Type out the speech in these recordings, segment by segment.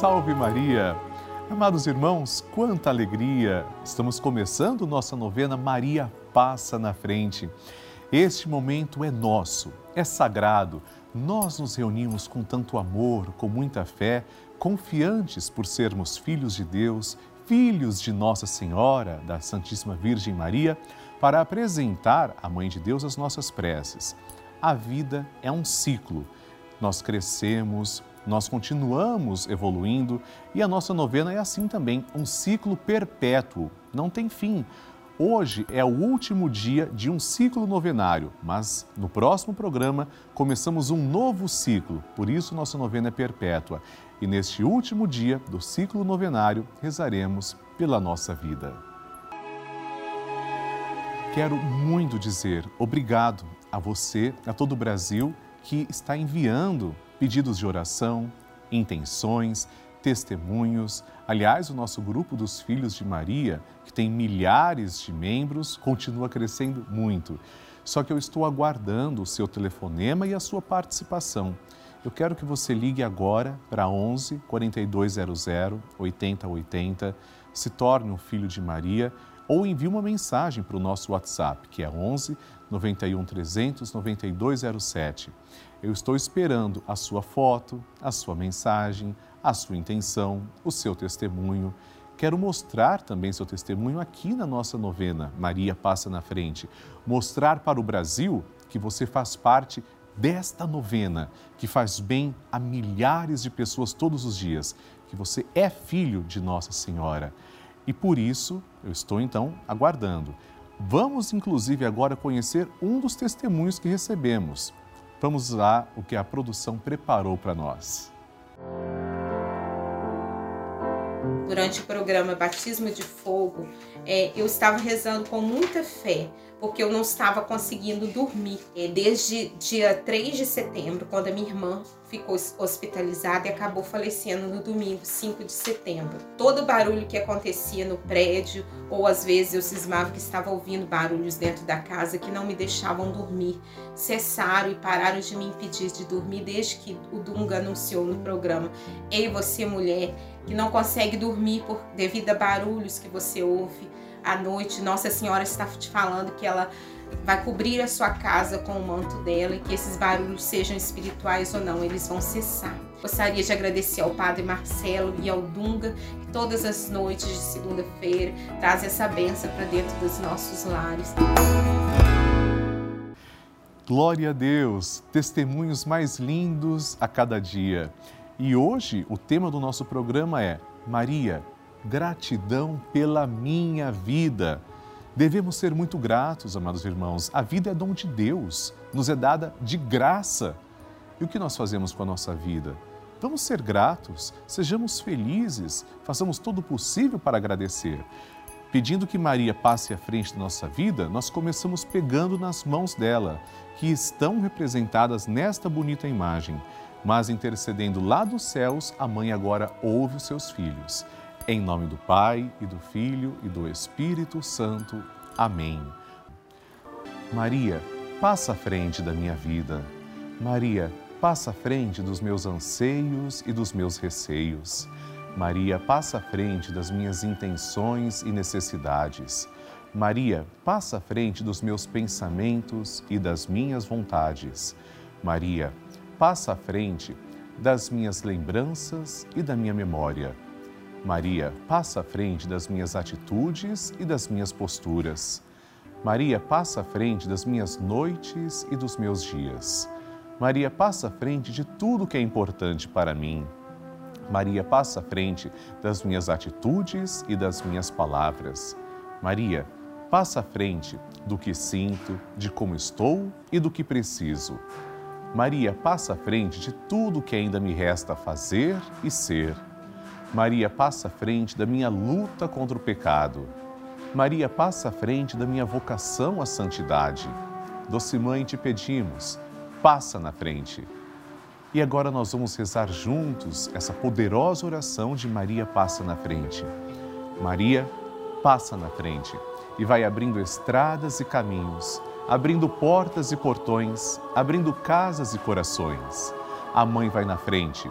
Salve Maria! Amados irmãos, quanta alegria! Estamos começando nossa novena Maria Passa na Frente. Este momento é nosso, é sagrado. Nós nos reunimos com tanto amor, com muita fé, confiantes por sermos filhos de Deus, filhos de Nossa Senhora, da Santíssima Virgem Maria, para apresentar à Mãe de Deus as nossas preces. A vida é um ciclo. Nós crescemos, nós continuamos evoluindo e a nossa novena é assim também, um ciclo perpétuo, não tem fim. Hoje é o último dia de um ciclo novenário, mas no próximo programa começamos um novo ciclo, por isso nossa novena é perpétua. E neste último dia do ciclo novenário rezaremos pela nossa vida. Quero muito dizer obrigado a você, a todo o Brasil que está enviando pedidos de oração, intenções, testemunhos. Aliás, o nosso grupo dos Filhos de Maria, que tem milhares de membros, continua crescendo muito. Só que eu estou aguardando o seu telefonema e a sua participação. Eu quero que você ligue agora para 11 4200 8080, se torne um filho de Maria ou envie uma mensagem para o nosso WhatsApp, que é 11 91 300 9207. Eu estou esperando a sua foto, a sua mensagem, a sua intenção, o seu testemunho. Quero mostrar também seu testemunho aqui na nossa novena Maria Passa na Frente. Mostrar para o Brasil que você faz parte desta novena que faz bem a milhares de pessoas todos os dias, que você é filho de Nossa Senhora. E por isso eu estou então aguardando. Vamos inclusive agora conhecer um dos testemunhos que recebemos. Vamos lá o que a produção preparou para nós. Durante o programa Batismo de Fogo, é, eu estava rezando com muita fé, porque eu não estava conseguindo dormir. É, desde dia 3 de setembro, quando a minha irmã ficou hospitalizada e acabou falecendo no domingo 5 de setembro. Todo o barulho que acontecia no prédio, ou às vezes eu cismava que estava ouvindo barulhos dentro da casa que não me deixavam dormir, cessaram e pararam de me impedir de dormir desde que o Dunga anunciou no programa: Ei, você mulher que não consegue dormir por devido a barulhos que você ouve à noite, Nossa Senhora está te falando que ela vai cobrir a sua casa com o manto dela e que esses barulhos sejam espirituais ou não, eles vão cessar. Gostaria de agradecer ao Padre Marcelo e ao Dunga, que todas as noites de segunda-feira traz essa benção para dentro dos nossos lares. Glória a Deus, testemunhos mais lindos a cada dia. E hoje o tema do nosso programa é Maria, gratidão pela minha vida. Devemos ser muito gratos, amados irmãos. A vida é dom de Deus, nos é dada de graça. E o que nós fazemos com a nossa vida? Vamos ser gratos, sejamos felizes, façamos todo o possível para agradecer. Pedindo que Maria passe à frente da nossa vida, nós começamos pegando nas mãos dela, que estão representadas nesta bonita imagem. Mas intercedendo lá dos céus, a mãe agora ouve os seus filhos. Em nome do Pai e do Filho e do Espírito Santo. Amém. Maria, passa à frente da minha vida. Maria, passa à frente dos meus anseios e dos meus receios. Maria, passa à frente das minhas intenções e necessidades. Maria, passa à frente dos meus pensamentos e das minhas vontades. Maria, passa à frente das minhas lembranças e da minha memória. Maria, passa à frente das minhas atitudes e das minhas posturas. Maria, passa à frente das minhas noites e dos meus dias. Maria, passa à frente de tudo que é importante para mim. Maria, passa à frente das minhas atitudes e das minhas palavras. Maria, passa à frente do que sinto, de como estou e do que preciso. Maria, passa à frente de tudo que ainda me resta fazer e ser. Maria passa à frente da minha luta contra o pecado. Maria passa à frente da minha vocação à santidade. Doce Mãe, te pedimos, passa na frente. E agora nós vamos rezar juntos essa poderosa oração de Maria passa na frente. Maria passa na frente e vai abrindo estradas e caminhos, abrindo portas e portões, abrindo casas e corações. A mãe vai na frente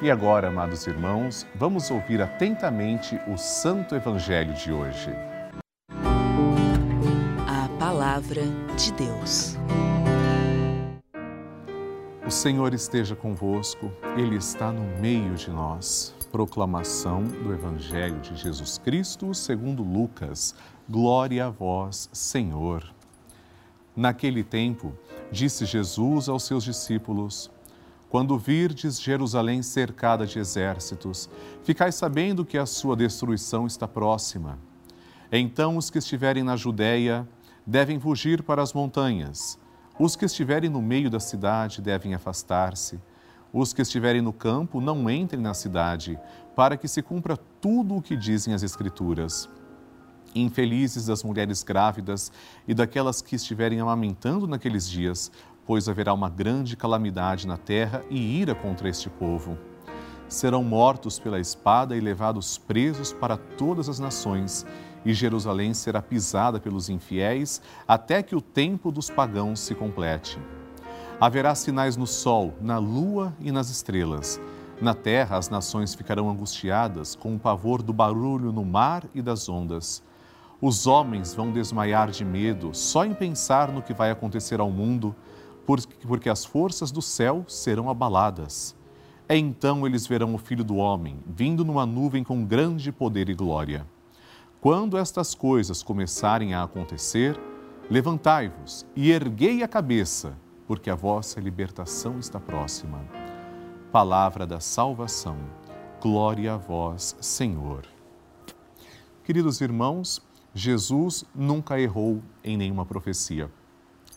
E agora, amados irmãos, vamos ouvir atentamente o Santo Evangelho de hoje. A Palavra de Deus. O Senhor esteja convosco, Ele está no meio de nós. Proclamação do Evangelho de Jesus Cristo segundo Lucas. Glória a vós, Senhor. Naquele tempo, disse Jesus aos seus discípulos: Quando virdes Jerusalém cercada de exércitos, ficai sabendo que a sua destruição está próxima. Então os que estiverem na Judéia devem fugir para as montanhas. Os que estiverem no meio da cidade devem afastar-se. Os que estiverem no campo não entrem na cidade, para que se cumpra tudo o que dizem as Escrituras. Infelizes das mulheres grávidas e daquelas que estiverem amamentando naqueles dias, pois haverá uma grande calamidade na terra e ira contra este povo. Serão mortos pela espada e levados presos para todas as nações e Jerusalém será pisada pelos infiéis até que o tempo dos pagãos se complete. Haverá sinais no sol, na lua e nas estrelas. Na terra as nações ficarão angustiadas com o pavor do barulho no mar e das ondas. Os homens vão desmaiar de medo só em pensar no que vai acontecer ao mundo, porque as forças do céu serão abaladas. É então eles verão o Filho do Homem vindo numa nuvem com grande poder e glória. Quando estas coisas começarem a acontecer, levantai-vos e erguei a cabeça, porque a vossa libertação está próxima. Palavra da salvação. Glória a vós, Senhor. Queridos irmãos, Jesus nunca errou em nenhuma profecia.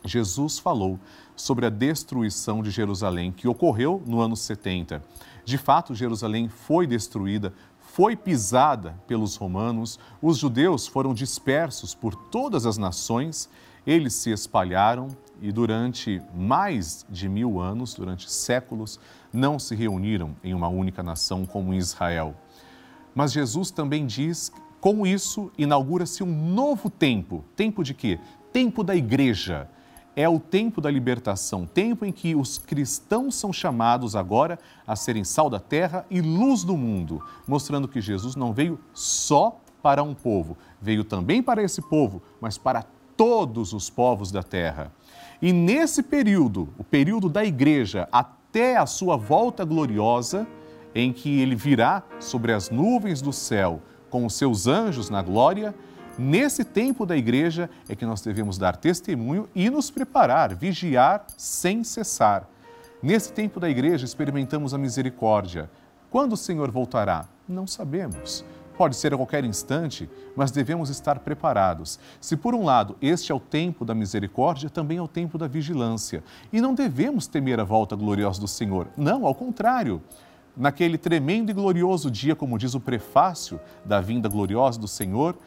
Jesus falou sobre a destruição de Jerusalém que ocorreu no ano 70. De fato, Jerusalém foi destruída foi pisada pelos romanos, os judeus foram dispersos por todas as nações, eles se espalharam e durante mais de mil anos, durante séculos, não se reuniram em uma única nação como Israel. Mas Jesus também diz, com isso inaugura-se um novo tempo. Tempo de quê? Tempo da igreja é o tempo da libertação, tempo em que os cristãos são chamados agora a serem sal da terra e luz do mundo, mostrando que Jesus não veio só para um povo, veio também para esse povo, mas para todos os povos da terra. E nesse período, o período da igreja, até a sua volta gloriosa, em que ele virá sobre as nuvens do céu com os seus anjos na glória, Nesse tempo da igreja é que nós devemos dar testemunho e nos preparar, vigiar sem cessar. Nesse tempo da igreja experimentamos a misericórdia. Quando o Senhor voltará? Não sabemos. Pode ser a qualquer instante, mas devemos estar preparados. Se, por um lado, este é o tempo da misericórdia, também é o tempo da vigilância. E não devemos temer a volta gloriosa do Senhor. Não, ao contrário. Naquele tremendo e glorioso dia, como diz o prefácio da vinda gloriosa do Senhor,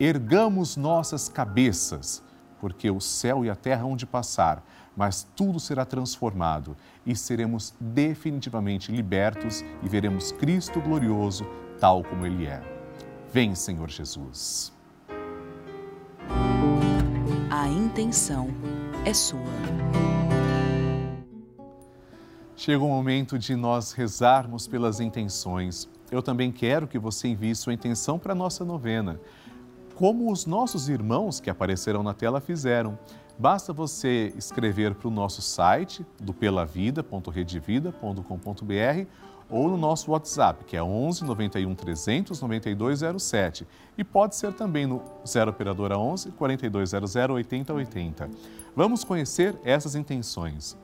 ergamos nossas cabeças, porque o céu e a terra hão de passar, mas tudo será transformado e seremos definitivamente libertos e veremos Cristo glorioso tal como Ele é. Vem, Senhor Jesus. A intenção é sua. Chega o momento de nós rezarmos pelas intenções. Eu também quero que você envie sua intenção para a nossa novena como os nossos irmãos que apareceram na tela fizeram. Basta você escrever para o nosso site do pelavida.redevida.com.br ou no nosso WhatsApp, que é 11 91 300 9207. E pode ser também no 0 operadora 11 4200 8080. Vamos conhecer essas intenções.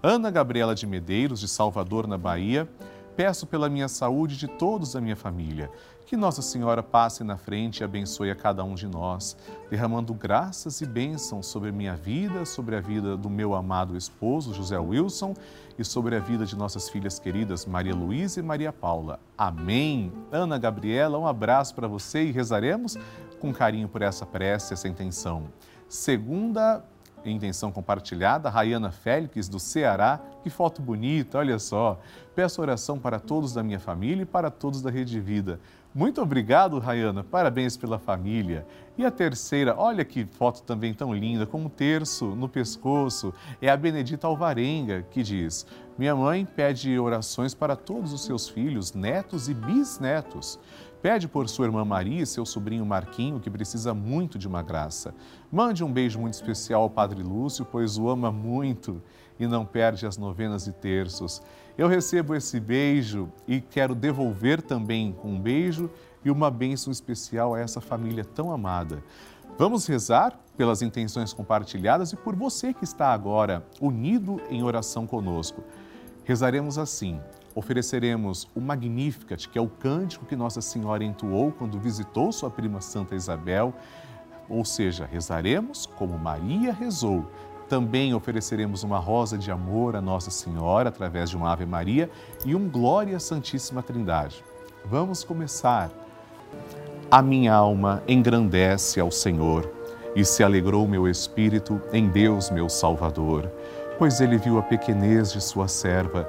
Ana Gabriela de Medeiros, de Salvador, na Bahia, peço pela minha saúde de todos da minha família que Nossa Senhora passe na frente e abençoe a cada um de nós, derramando graças e bênçãos sobre a minha vida, sobre a vida do meu amado esposo, José Wilson, e sobre a vida de nossas filhas queridas, Maria Luísa e Maria Paula. Amém. Ana Gabriela, um abraço para você e rezaremos com carinho por essa prece, essa intenção. Segunda intenção compartilhada, Rayana Félix, do Ceará. Que foto bonita, olha só. Peço oração para todos da minha família e para todos da Rede Vida. Muito obrigado, Rayana. Parabéns pela família. E a terceira, olha que foto também tão linda, com um terço no pescoço. É a Benedita Alvarenga, que diz: Minha mãe pede orações para todos os seus filhos, netos e bisnetos. Pede por sua irmã Maria e seu sobrinho Marquinho, que precisa muito de uma graça. Mande um beijo muito especial ao Padre Lúcio, pois o ama muito e não perde as novenas e terços. Eu recebo esse beijo e quero devolver também um beijo e uma bênção especial a essa família tão amada. Vamos rezar pelas intenções compartilhadas e por você que está agora unido em oração conosco. Rezaremos assim: ofereceremos o Magnificat, que é o cântico que Nossa Senhora entoou quando visitou sua prima Santa Isabel. Ou seja, rezaremos como Maria rezou também ofereceremos uma rosa de amor a Nossa Senhora através de uma Ave Maria e um Glória Santíssima Trindade. Vamos começar. A minha alma engrandece ao Senhor e se alegrou meu espírito em Deus, meu Salvador, pois ele viu a pequenez de sua serva.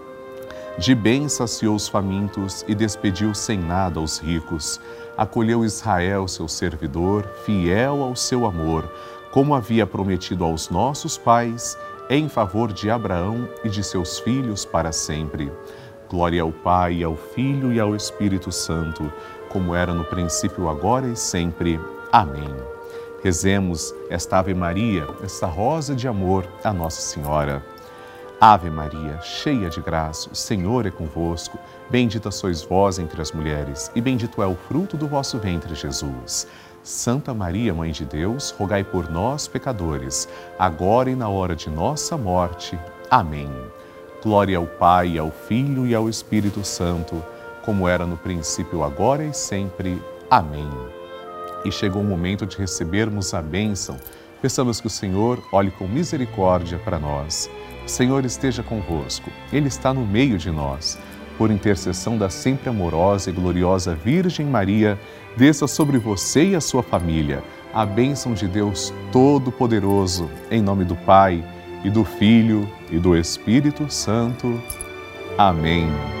De bem saciou os famintos e despediu sem nada os ricos. Acolheu Israel, seu servidor, fiel ao seu amor, como havia prometido aos nossos pais, em favor de Abraão e de seus filhos para sempre. Glória ao Pai, ao Filho e ao Espírito Santo, como era no princípio, agora e sempre. Amém. Rezemos esta Ave Maria, esta rosa de amor a Nossa Senhora. Ave Maria, cheia de graça, o Senhor é convosco. Bendita sois vós entre as mulheres, e bendito é o fruto do vosso ventre, Jesus. Santa Maria, Mãe de Deus, rogai por nós, pecadores, agora e na hora de nossa morte. Amém. Glória ao Pai, ao Filho e ao Espírito Santo, como era no princípio, agora e sempre. Amém. E chegou o momento de recebermos a bênção. Peçamos que o Senhor olhe com misericórdia para nós. O Senhor esteja convosco, Ele está no meio de nós. Por intercessão da sempre amorosa e gloriosa Virgem Maria, desça sobre você e a sua família a bênção de Deus Todo-Poderoso, em nome do Pai e do Filho e do Espírito Santo. Amém.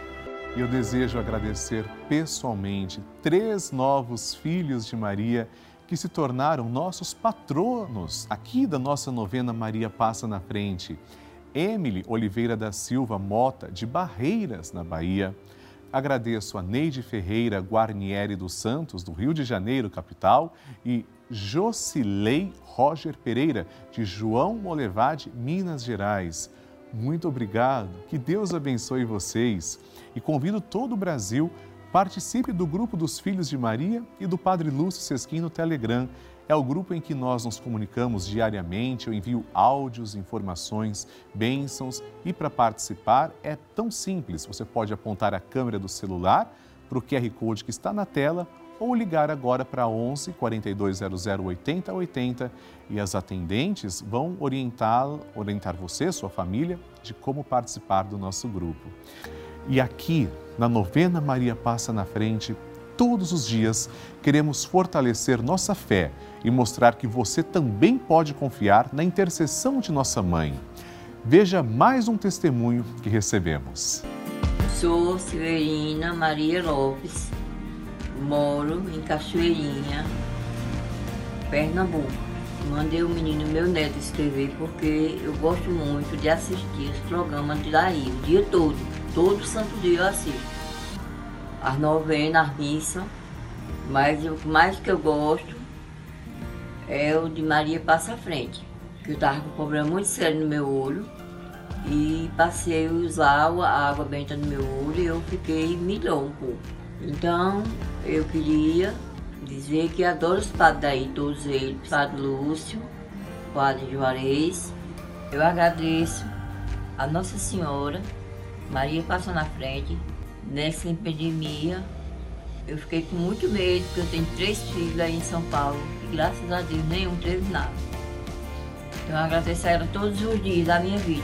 E eu desejo agradecer pessoalmente três novos filhos de Maria que se tornaram nossos patronos aqui da nossa novena Maria Passa na Frente. Emily Oliveira da Silva Mota, de Barreiras, na Bahia. Agradeço a Neide Ferreira Guarnieri dos Santos, do Rio de Janeiro, capital, e Jocilei Roger Pereira, de João Molevade, Minas Gerais. Muito obrigado, que Deus abençoe vocês e convido todo o Brasil participe do grupo dos Filhos de Maria e do Padre Lúcio Sesquim no Telegram. É o grupo em que nós nos comunicamos diariamente, eu envio áudios, informações, bênçãos e para participar é tão simples. Você pode apontar a câmera do celular para o QR Code que está na tela ou ligar agora para 11 4200 8080 e as atendentes vão orientar, orientar você, sua família, de como participar do nosso grupo. E aqui, na novena Maria Passa na Frente, todos os dias queremos fortalecer nossa fé e mostrar que você também pode confiar na intercessão de nossa mãe. Veja mais um testemunho que recebemos. Sou Severina Maria Lopes, moro em Cachoeirinha, Pernambuco. Mandei o menino meu neto escrever porque eu gosto muito de assistir os programas daí, o dia todo. Todo santo dia eu assisto as novenas, as missas, mas o mais que eu gosto é o de Maria Passa Frente, que eu tava com um problema muito sério no meu olho e passei a usar a água benta no meu olho e eu fiquei melhor um pouco. Então eu queria dizer que adoro os padres daí, todos eles, Padre Lúcio, Padre Juarez. Eu agradeço a Nossa Senhora, Maria Passa na Frente, nessa epidemia, eu fiquei com muito medo, porque eu tenho três filhos aí em São Paulo e graças a Deus nenhum teve nada. Então eu agradeço a ela todos os dias da minha vida.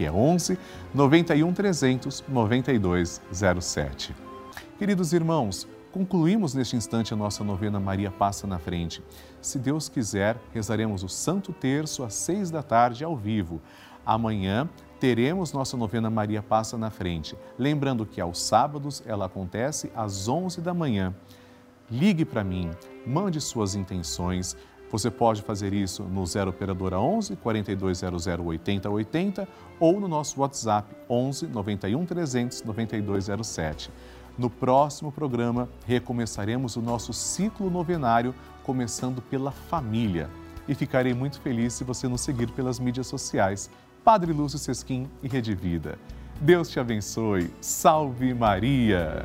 que é 11 91 300 9207. Queridos irmãos, concluímos neste instante a nossa novena Maria Passa na Frente. Se Deus quiser, rezaremos o Santo Terço às seis da tarde ao vivo. Amanhã teremos nossa novena Maria Passa na Frente. Lembrando que aos sábados ela acontece às 11 da manhã. Ligue para mim, mande suas intenções você pode fazer isso no 0 Operadora 11 4200 8080 ou no nosso WhatsApp 11 91 300 9207. No próximo programa, recomeçaremos o nosso ciclo novenário, começando pela família. E ficarei muito feliz se você nos seguir pelas mídias sociais. Padre Lúcio Sesquim e Rede Vida. Deus te abençoe. Salve Maria!